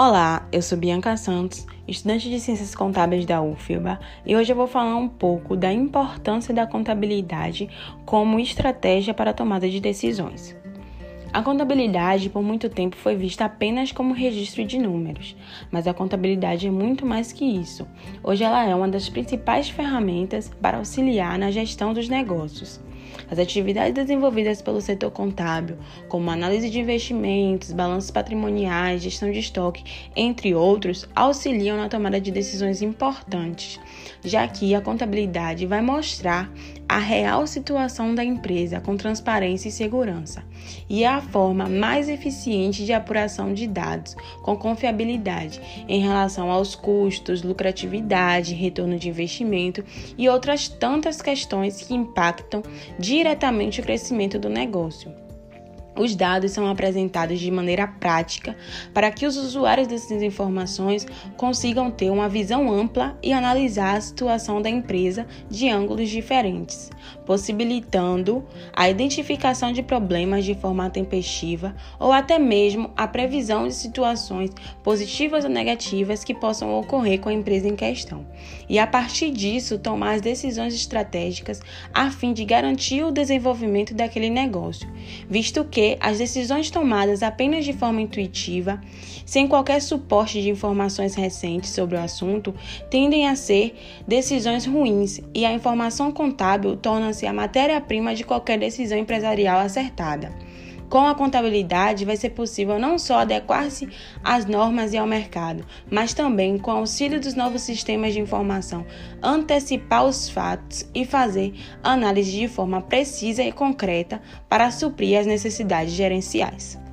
Olá, eu sou Bianca Santos, estudante de Ciências Contábeis da UFBA, e hoje eu vou falar um pouco da importância da contabilidade como estratégia para a tomada de decisões. A contabilidade por muito tempo foi vista apenas como registro de números, mas a contabilidade é muito mais que isso. Hoje ela é uma das principais ferramentas para auxiliar na gestão dos negócios. As atividades desenvolvidas pelo setor contábil, como análise de investimentos, balanços patrimoniais, gestão de estoque, entre outros, auxiliam na tomada de decisões importantes, já que a contabilidade vai mostrar a real situação da empresa com transparência e segurança, e é a forma mais eficiente de apuração de dados com confiabilidade em relação aos custos, lucratividade, retorno de investimento e outras tantas questões que impactam diretamente o crescimento do negócio. Os dados são apresentados de maneira prática para que os usuários dessas informações consigam ter uma visão ampla e analisar a situação da empresa de ângulos diferentes, possibilitando a identificação de problemas de forma tempestiva ou até mesmo a previsão de situações positivas ou negativas que possam ocorrer com a empresa em questão. E a partir disso, tomar as decisões estratégicas a fim de garantir o desenvolvimento daquele negócio, visto que as decisões tomadas apenas de forma intuitiva, sem qualquer suporte de informações recentes sobre o assunto, tendem a ser decisões ruins e a informação contábil torna-se a matéria-prima de qualquer decisão empresarial acertada. Com a contabilidade, vai ser possível não só adequar-se às normas e ao mercado, mas também, com auxílio dos novos sistemas de informação, antecipar os fatos e fazer análise de forma precisa e concreta para suprir as necessidades gerenciais.